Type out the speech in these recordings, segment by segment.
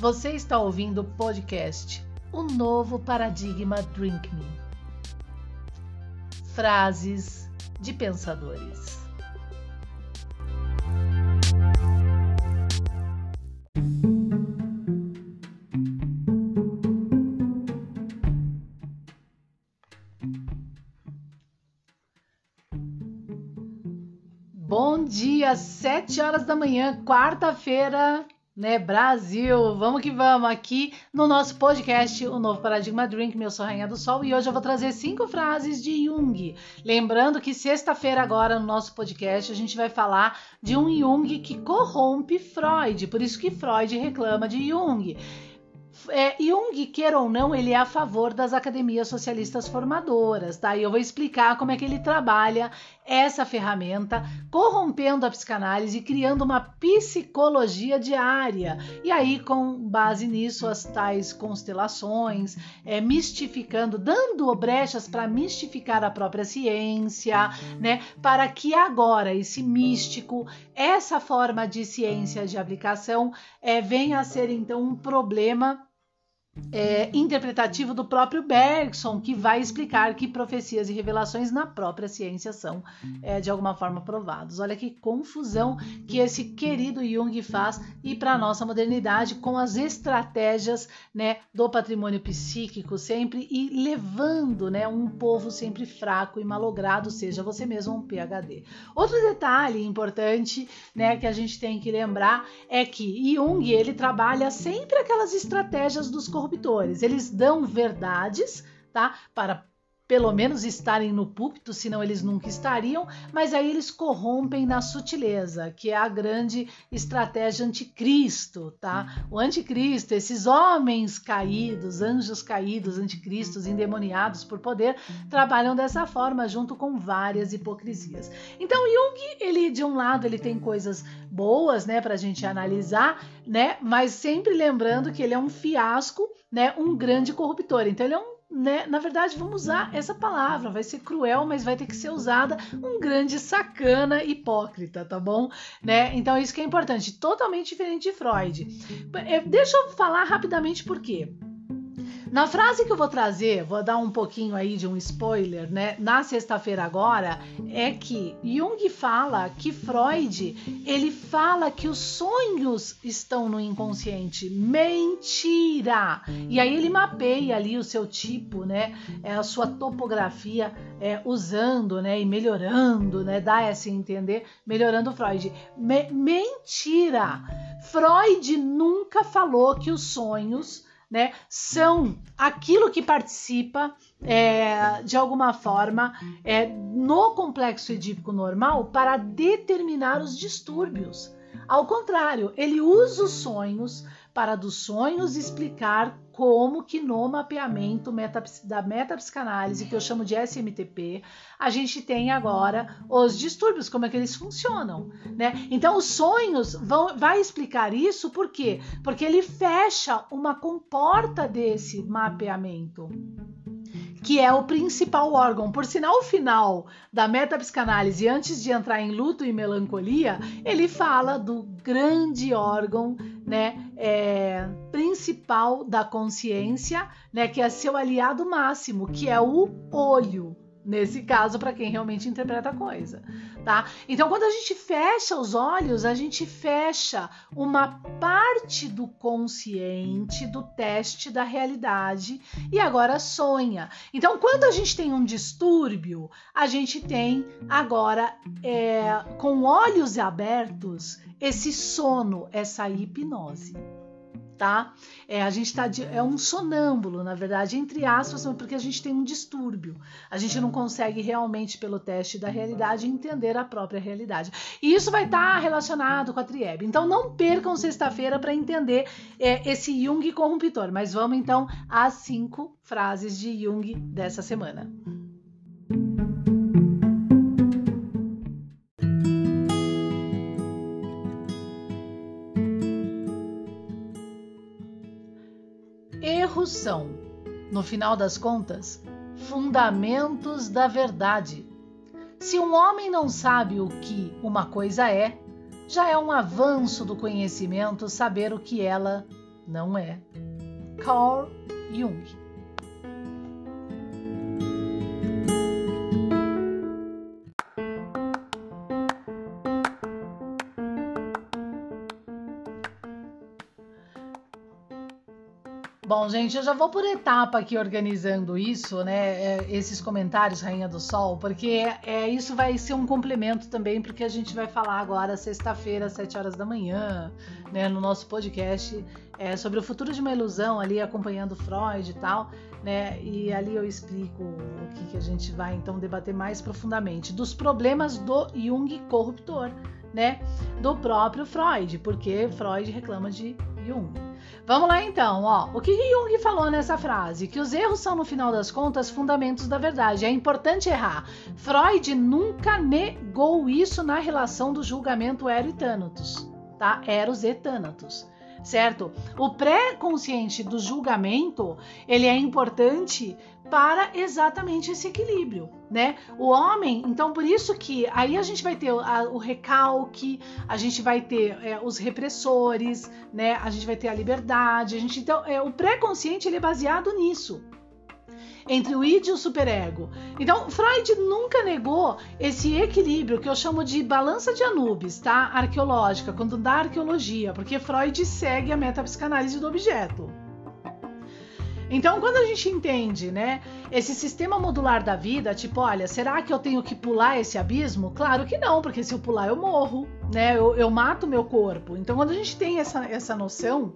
Você está ouvindo o podcast O Novo Paradigma Drink Me. Frases de pensadores. Bom dia, 7 horas da manhã, quarta-feira, né, Brasil? Vamos que vamos aqui no nosso podcast, o novo Paradigma Drink. Meu sou Rainha do Sol e hoje eu vou trazer cinco frases de Jung. Lembrando que sexta-feira agora no nosso podcast a gente vai falar de um Jung que corrompe Freud, por isso que Freud reclama de Jung é, Jung, queira ou não, ele é a favor das academias socialistas formadoras, tá? E eu vou explicar como é que ele trabalha essa ferramenta, corrompendo a psicanálise e criando uma psicologia diária. E aí, com base nisso, as tais constelações, é, mistificando, dando brechas para mistificar a própria ciência, né? Para que agora esse místico, essa forma de ciência de aplicação, é, venha a ser então um problema é, interpretativo do próprio Bergson, que vai explicar que profecias e revelações na própria ciência são é, de alguma forma provados. Olha que confusão que esse querido Jung faz e para a nossa modernidade com as estratégias né, do patrimônio psíquico sempre e levando né, um povo sempre fraco e malogrado, seja você mesmo um PhD. Outro detalhe importante né, que a gente tem que lembrar é que Jung ele trabalha sempre aquelas estratégias dos corruptos Eles dão verdades, tá? Para pelo menos estarem no púlpito, senão eles nunca estariam, mas aí eles corrompem na sutileza, que é a grande estratégia anticristo, tá? O anticristo, esses homens caídos, anjos caídos, anticristos, endemoniados por poder, trabalham dessa forma junto com várias hipocrisias. Então Jung, ele de um lado ele tem coisas boas, né, a gente analisar, né, mas sempre lembrando que ele é um fiasco, né, um grande corruptor. Então ele é um né, na verdade, vamos usar essa palavra. Vai ser cruel, mas vai ter que ser usada um grande sacana hipócrita, tá bom? Né? Então, isso que é importante. Totalmente diferente de Freud. É, deixa eu falar rapidamente por quê. Na frase que eu vou trazer, vou dar um pouquinho aí de um spoiler, né? Na sexta-feira agora, é que Jung fala que Freud, ele fala que os sonhos estão no inconsciente. Mentira! E aí ele mapeia ali o seu tipo, né? É a sua topografia, é, usando, né? E melhorando, né? Dá essa entender, melhorando Freud. Me mentira! Freud nunca falou que os sonhos né, são aquilo que participa é, de alguma forma é, no complexo edípico normal para determinar os distúrbios. Ao contrário, ele usa os sonhos para dos sonhos explicar como que no mapeamento da metapsicanálise, que eu chamo de SMTP, a gente tem agora os distúrbios, como é que eles funcionam, né? Então, os sonhos vão, vai explicar isso, por quê? Porque ele fecha uma comporta desse mapeamento que é o principal órgão. Por sinal, o final da metapsicanálise, antes de entrar em luto e melancolia, ele fala do grande órgão, né, é, principal da consciência, né, que é seu aliado máximo, que é o olho nesse caso para quem realmente interpreta a coisa, tá? Então, quando a gente fecha os olhos, a gente fecha uma parte do consciente do teste da realidade e agora sonha. Então, quando a gente tem um distúrbio, a gente tem agora é, com olhos abertos esse sono, essa hipnose tá? É, a gente tá de, é um sonâmbulo, na verdade, entre aspas, porque a gente tem um distúrbio. A gente não consegue realmente, pelo teste da realidade, entender a própria realidade. E isso vai estar tá relacionado com a Trieb. Então não percam sexta-feira para entender é, esse Jung corruptor. Mas vamos então às cinco frases de Jung dessa semana. São, no final das contas, fundamentos da verdade. Se um homem não sabe o que uma coisa é, já é um avanço do conhecimento saber o que ela Não é. Carl Jung. Bom, gente, eu já vou por etapa aqui organizando isso, né? É, esses comentários, Rainha do Sol, porque é, isso vai ser um complemento também, porque a gente vai falar agora, sexta-feira, às 7 horas da manhã, né, no nosso podcast, é, sobre o futuro de uma ilusão, ali acompanhando Freud e tal, né? E ali eu explico o que, que a gente vai então debater mais profundamente dos problemas do Jung corruptor, né? Do próprio Freud, porque Freud reclama de Jung. Vamos lá então, ó. O que Jung falou nessa frase? Que os erros são, no final das contas, fundamentos da verdade. É importante errar. Freud nunca negou isso na relação do julgamento Ero e Thanatos, tá? Eros e Thanatos certo? O pré-consciente do julgamento, ele é importante para exatamente esse equilíbrio, né? O homem, então por isso que aí a gente vai ter a, o recalque, a gente vai ter é, os repressores, né? A gente vai ter a liberdade, a gente então é, o pré-consciente ele é baseado nisso. Entre o id e o superego. Então, Freud nunca negou esse equilíbrio que eu chamo de balança de Anubis, tá? Arqueológica, quando da arqueologia, porque Freud segue a metapsicanálise do objeto. Então, quando a gente entende, né, esse sistema modular da vida, tipo, olha, será que eu tenho que pular esse abismo? Claro que não, porque se eu pular eu morro, né? Eu, eu mato meu corpo. Então, quando a gente tem essa, essa noção,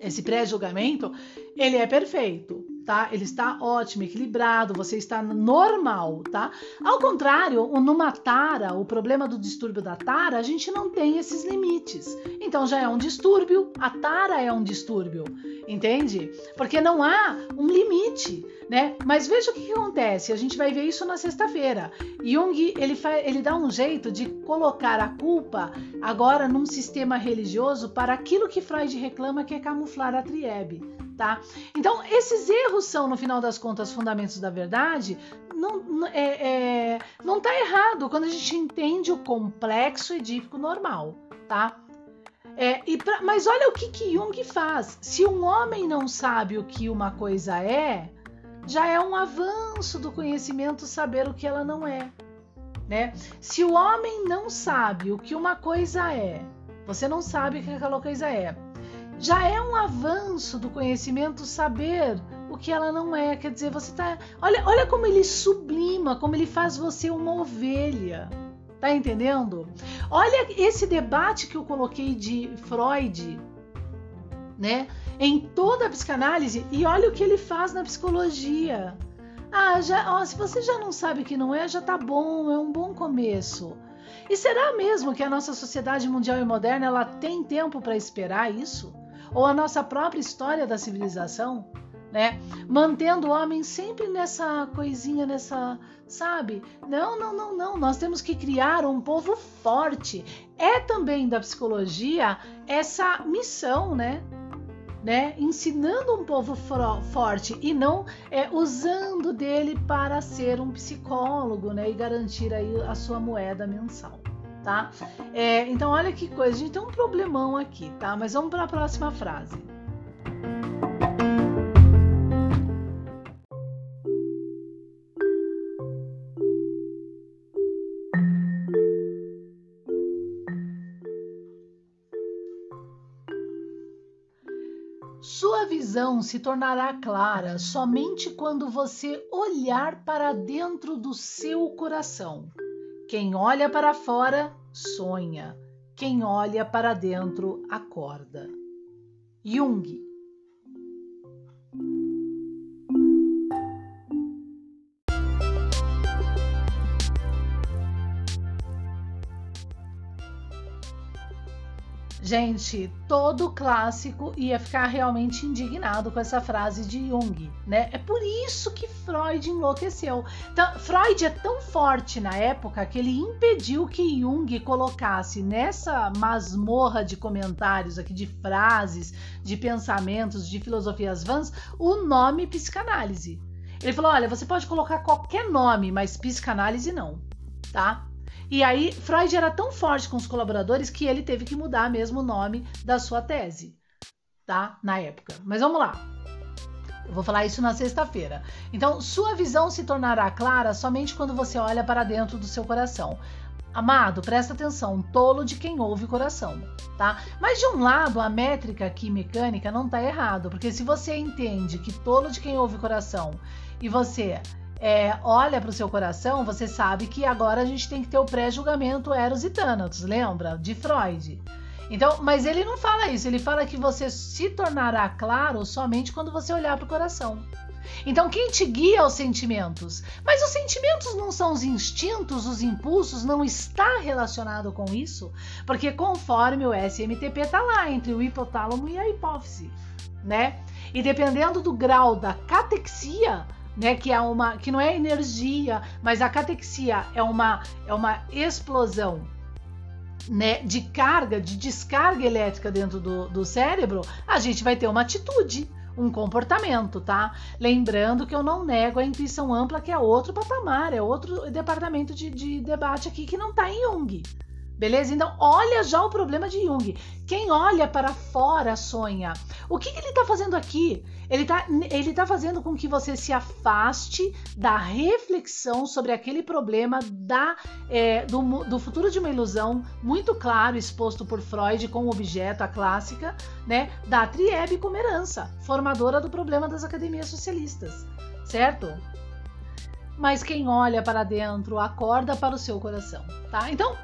esse pré-julgamento, ele é perfeito tá? Ele está ótimo, equilibrado, você está normal, tá? Ao contrário, numa tara, o problema do distúrbio da tara, a gente não tem esses limites. Então já é um distúrbio, a tara é um distúrbio, entende? Porque não há um limite, né? Mas veja o que, que acontece, a gente vai ver isso na sexta-feira. Jung, ele, ele dá um jeito de colocar a culpa agora num sistema religioso para aquilo que Freud reclama que é camuflar a triebe tá? Então, esses erros são, no final das contas, fundamentos da verdade. Não, é, é, não tá errado quando a gente entende o complexo edípico normal, tá? É, pra, mas olha o que, que Jung faz. Se um homem não sabe o que uma coisa é, já é um avanço do conhecimento saber o que ela não é. Né? Se o homem não sabe o que uma coisa é, você não sabe o que aquela coisa é já é um avanço do conhecimento saber o que ela não é. Quer dizer, você tá. Olha, olha como ele sublima, como ele faz você uma ovelha. Tá entendendo? Olha esse debate que eu coloquei de Freud, né? Em toda a psicanálise e olha o que ele faz na psicologia. Ah, já, ó, se você já não sabe que não é, já tá bom, é um bom começo. E será mesmo que a nossa sociedade mundial e moderna ela tem tempo para esperar isso? Ou a nossa própria história da civilização, né? Mantendo o homem sempre nessa coisinha, nessa, sabe? Não, não, não, não. Nós temos que criar um povo forte. É também da psicologia essa missão, né? Né? Ensinando um povo forte e não é, usando dele para ser um psicólogo, né? E garantir aí a sua moeda mensal tá? É, então, olha que coisa, a gente tem um problemão aqui, tá? Mas vamos para a próxima frase. Sua visão se tornará clara somente quando você olhar para dentro do seu coração. Quem olha para fora sonha, quem olha para dentro acorda. Jung Gente, todo clássico ia ficar realmente indignado com essa frase de Jung, né? É por isso que Freud enlouqueceu. Então, Freud é tão forte na época que ele impediu que Jung colocasse nessa masmorra de comentários aqui, de frases, de pensamentos, de filosofias vãs, o nome psicanálise. Ele falou: olha, você pode colocar qualquer nome, mas psicanálise não, tá? E aí, Freud era tão forte com os colaboradores que ele teve que mudar mesmo o nome da sua tese. tá? Na época. Mas vamos lá. Eu vou falar isso na sexta-feira. Então, sua visão se tornará clara somente quando você olha para dentro do seu coração. Amado, presta atenção, tolo de quem ouve coração, tá? Mas de um lado, a métrica aqui mecânica não tá errado, porque se você entende que tolo de quem ouve coração e você é, olha para o seu coração, você sabe que agora a gente tem que ter o pré-julgamento Eros e Thanatos, lembra? De Freud. Então, mas ele não fala isso, ele fala que você se tornará claro somente quando você olhar para o coração. Então, quem te guia aos sentimentos? Mas os sentimentos não são os instintos, os impulsos, não está relacionado com isso? Porque conforme o SMTP está lá entre o hipotálamo e a hipófise, né? E dependendo do grau da catexia, né, que é uma que não é energia, mas a catexia é uma é uma explosão né, de carga, de descarga elétrica dentro do, do cérebro, a gente vai ter uma atitude, um comportamento, tá? Lembrando que eu não nego a intuição ampla, que é outro patamar, é outro departamento de, de debate aqui que não está em Jung. Beleza? Então, olha já o problema de Jung. Quem olha para fora sonha. O que, que ele está fazendo aqui? Ele está ele tá fazendo com que você se afaste da reflexão sobre aquele problema da, é, do, do futuro de uma ilusão, muito claro, exposto por Freud com o objeto, a clássica, né, da Triebe como herança, formadora do problema das academias socialistas, certo? Mas quem olha para dentro acorda para o seu coração, tá? Então,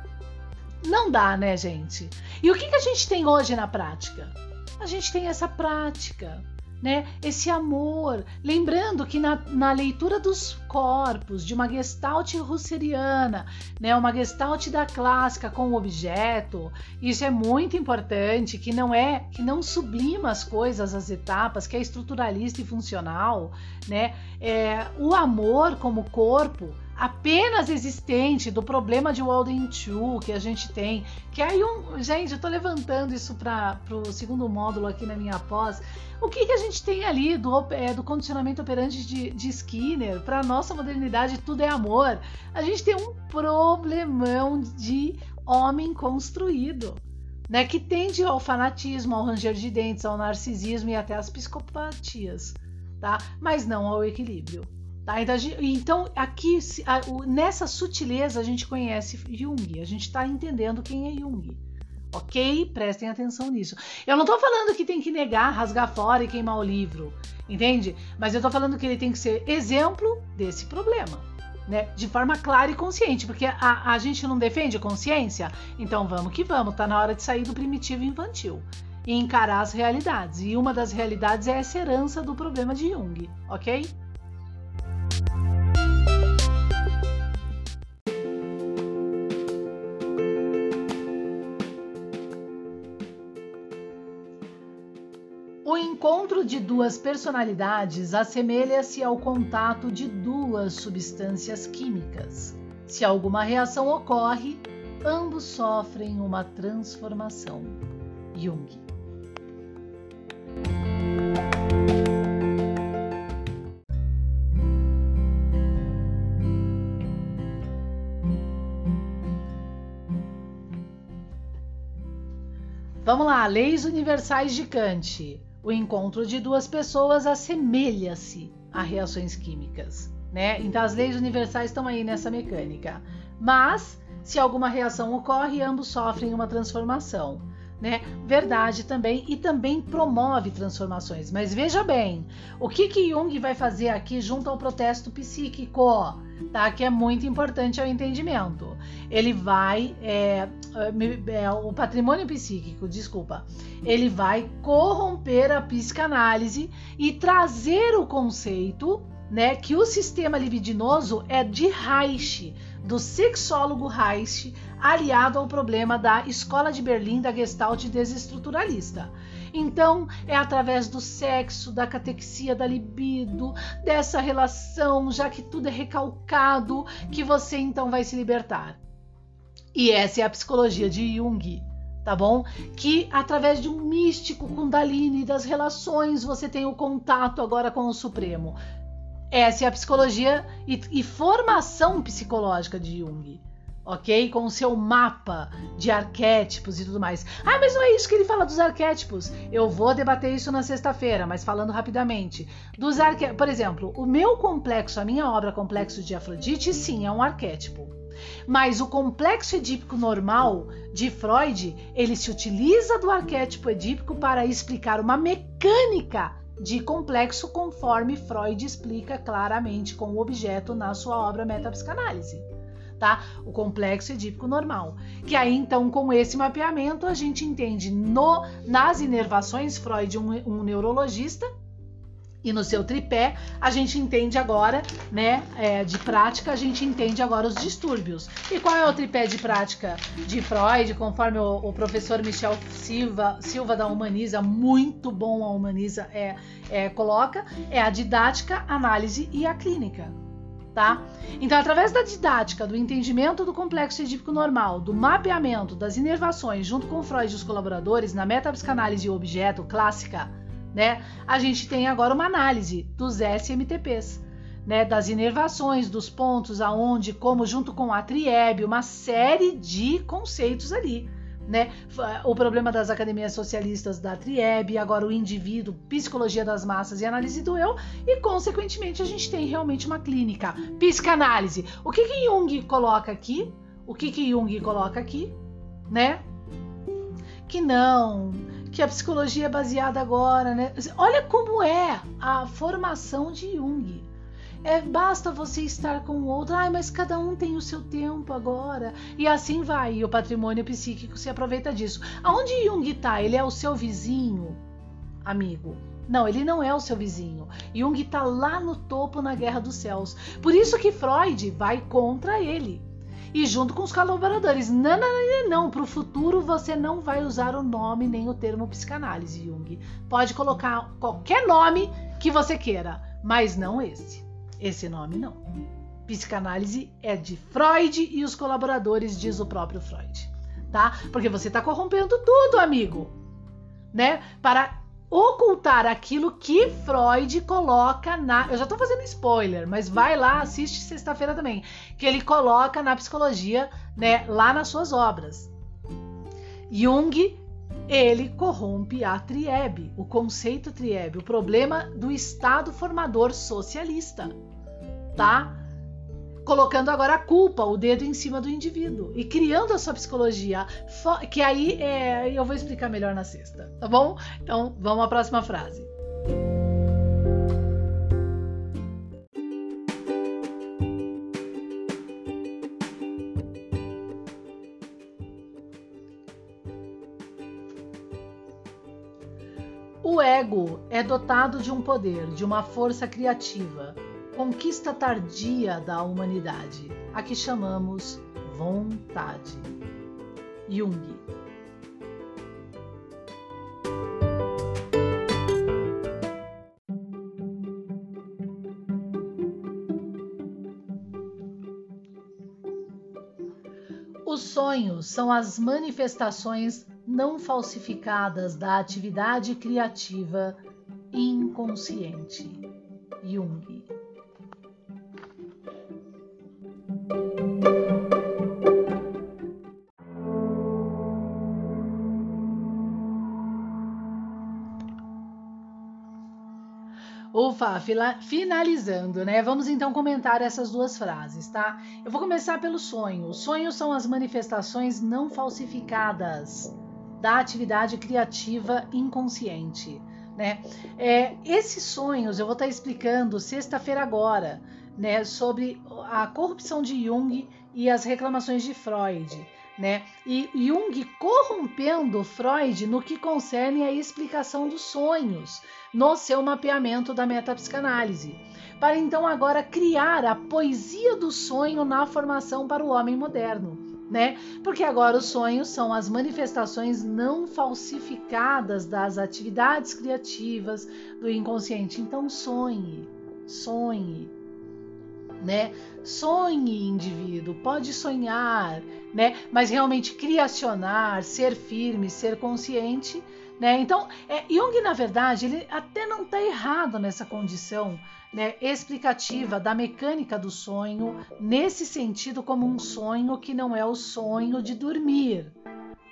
não dá, né, gente? E o que, que a gente tem hoje na prática? A gente tem essa prática, né? Esse amor. Lembrando que na, na, leitura dos corpos, de uma gestalt russeriana, né? Uma gestalt da clássica com o objeto, isso é muito importante, que não é, que não sublima as coisas, as etapas, que é estruturalista e funcional, né? É, o amor como corpo apenas existente do problema de Walden 2 que a gente tem, que aí um, gente, eu tô levantando isso para o segundo módulo aqui na minha pós. O que, que a gente tem ali do, é, do condicionamento operante de, de Skinner? Para nossa modernidade, tudo é amor. A gente tem um problemão de homem construído. Né, que tende ao fanatismo, ao ranger de dentes, ao narcisismo e até às psicopatias, tá? Mas não ao equilíbrio. Então, aqui, nessa sutileza, a gente conhece Jung, a gente está entendendo quem é Jung. Ok? Prestem atenção nisso. Eu não estou falando que tem que negar, rasgar fora e queimar o livro, entende? Mas eu estou falando que ele tem que ser exemplo desse problema. Né? De forma clara e consciente, porque a, a gente não defende consciência, então vamos que vamos, tá na hora de sair do primitivo infantil e encarar as realidades. E uma das realidades é essa herança do problema de Jung, ok? De duas personalidades assemelha-se ao contato de duas substâncias químicas. Se alguma reação ocorre, ambos sofrem uma transformação. Jung. Vamos lá, leis universais de Kant. O encontro de duas pessoas assemelha-se a reações químicas, né? Então as leis universais estão aí nessa mecânica. Mas se alguma reação ocorre, ambos sofrem uma transformação né? Verdade também e também promove transformações. Mas veja bem, o que que Jung vai fazer aqui junto ao protesto psíquico, tá? Que é muito importante ao entendimento. Ele vai, é, é, o patrimônio psíquico, desculpa, ele vai corromper a psicanálise e trazer o conceito, né, que o sistema libidinoso é de Reich do sexólogo Reich, aliado ao problema da Escola de Berlim da Gestalt desestruturalista. Então, é através do sexo, da catexia, da libido, dessa relação, já que tudo é recalcado, que você então vai se libertar. E essa é a psicologia de Jung, tá bom? Que através de um místico Kundalini das relações você tem o contato agora com o Supremo. Essa é a psicologia e, e formação psicológica de Jung. Ok? Com o seu mapa de arquétipos e tudo mais. Ah, mas não é isso que ele fala dos arquétipos. Eu vou debater isso na sexta-feira, mas falando rapidamente. Dos arqué... Por exemplo, o meu complexo, a minha obra Complexo de Afrodite, sim, é um arquétipo. Mas o complexo edípico normal de Freud, ele se utiliza do arquétipo edípico para explicar uma mecânica de complexo conforme Freud explica claramente com o objeto na sua obra Metapsicanálise tá? O complexo edípico normal. Que aí então com esse mapeamento a gente entende no nas inervações Freud um, um neurologista e no seu tripé a gente entende agora, né, é, de prática a gente entende agora os distúrbios. E qual é o tripé de prática de Freud, conforme o, o professor Michel Silva, Silva da Humaniza, muito bom a Humaniza é, é, coloca, é a didática, análise e a clínica tá? Então, através da didática, do entendimento do complexo edípico normal, do mapeamento das inervações junto com Freud e os colaboradores na metapsicanálise objeto clássica, né? A gente tem agora uma análise dos SMTPs, né, das inervações, dos pontos aonde, como junto com a triebe, uma série de conceitos ali né? O problema das academias socialistas da Trieb, agora o indivíduo, psicologia das massas e análise do eu, e consequentemente a gente tem realmente uma clínica, psicanálise. O que que Jung coloca aqui? O que que Jung coloca aqui, né? Que não, que a psicologia é baseada agora, né? Olha como é a formação de Jung. É, basta você estar com o outro, ai, mas cada um tem o seu tempo agora. E assim vai, e o patrimônio psíquico se aproveita disso. Aonde Jung está? Ele é o seu vizinho, amigo. Não, ele não é o seu vizinho. Jung está lá no topo na Guerra dos Céus. Por isso que Freud vai contra ele. E junto com os colaboradores. Não, não, não, não. Para o futuro você não vai usar o nome nem o termo psicanálise, Jung. Pode colocar qualquer nome que você queira, mas não esse. Esse nome não. Psicanálise é de Freud e os colaboradores, diz o próprio Freud, tá? Porque você está corrompendo tudo, amigo, né? Para ocultar aquilo que Freud coloca na. Eu já estou fazendo spoiler, mas vai lá, assiste sexta-feira também, que ele coloca na psicologia, né, lá nas suas obras. Jung ele corrompe a triebe, o conceito triebe, o problema do Estado formador socialista tá colocando agora a culpa, o dedo em cima do indivíduo e criando a sua psicologia, que aí é, eu vou explicar melhor na sexta, tá bom? Então vamos à próxima frase. O ego é dotado de um poder, de uma força criativa, conquista tardia da humanidade, a que chamamos vontade. Jung. Os sonhos são as manifestações não falsificadas da atividade criativa inconsciente. Jung. Ufa, finalizando, né? Vamos então comentar essas duas frases, tá? Eu vou começar pelo sonho. Os sonhos são as manifestações não falsificadas da atividade criativa inconsciente, né? É, esses sonhos eu vou estar explicando sexta-feira agora, né? Sobre a corrupção de Jung e as reclamações de Freud né? E Jung corrompendo Freud no que concerne a explicação dos sonhos, no seu mapeamento da metapsicanálise, para então agora criar a poesia do sonho na formação para o homem moderno. Né? Porque agora os sonhos são as manifestações não falsificadas das atividades criativas do inconsciente. Então sonhe, sonhe, né? Sonhe, indivíduo, pode sonhar, né? Mas realmente criacionar, ser firme, ser consciente, né? Então, é, Jung, na verdade, ele até não está errado nessa condição né, explicativa da mecânica do sonho, nesse sentido, como um sonho que não é o sonho de dormir,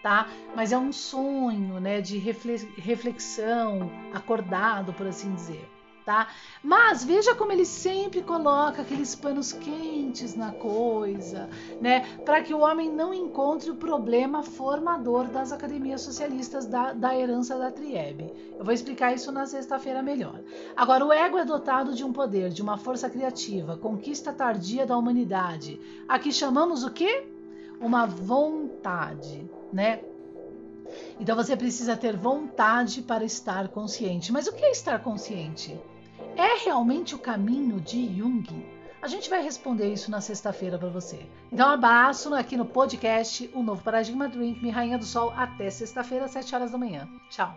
tá? Mas é um sonho, né, de reflexão, acordado, por assim dizer tá? Mas veja como ele sempre coloca aqueles panos quentes na coisa, né? Para que o homem não encontre o problema formador das academias socialistas da, da herança da Triebe. Eu vou explicar isso na sexta-feira melhor. Agora, o ego é dotado de um poder, de uma força criativa, conquista tardia da humanidade. Aqui chamamos o quê? Uma vontade, né? Então você precisa ter vontade para estar consciente. Mas o que é estar consciente? É realmente o caminho de Jung? A gente vai responder isso na sexta-feira para você. Então, abraço aqui no podcast O Novo Paradigma Drink, Me Rainha do Sol, até sexta-feira, às 7 horas da manhã. Tchau!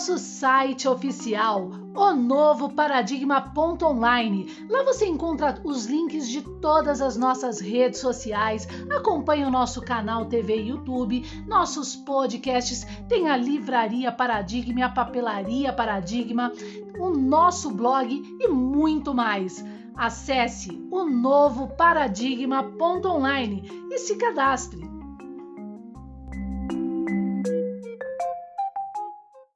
nosso site oficial, o novo paradigma.online. Lá você encontra os links de todas as nossas redes sociais, acompanha o nosso canal TV e YouTube, nossos podcasts, tem a livraria Paradigma, a papelaria Paradigma, o nosso blog e muito mais. Acesse o novo paradigma.online e se cadastre.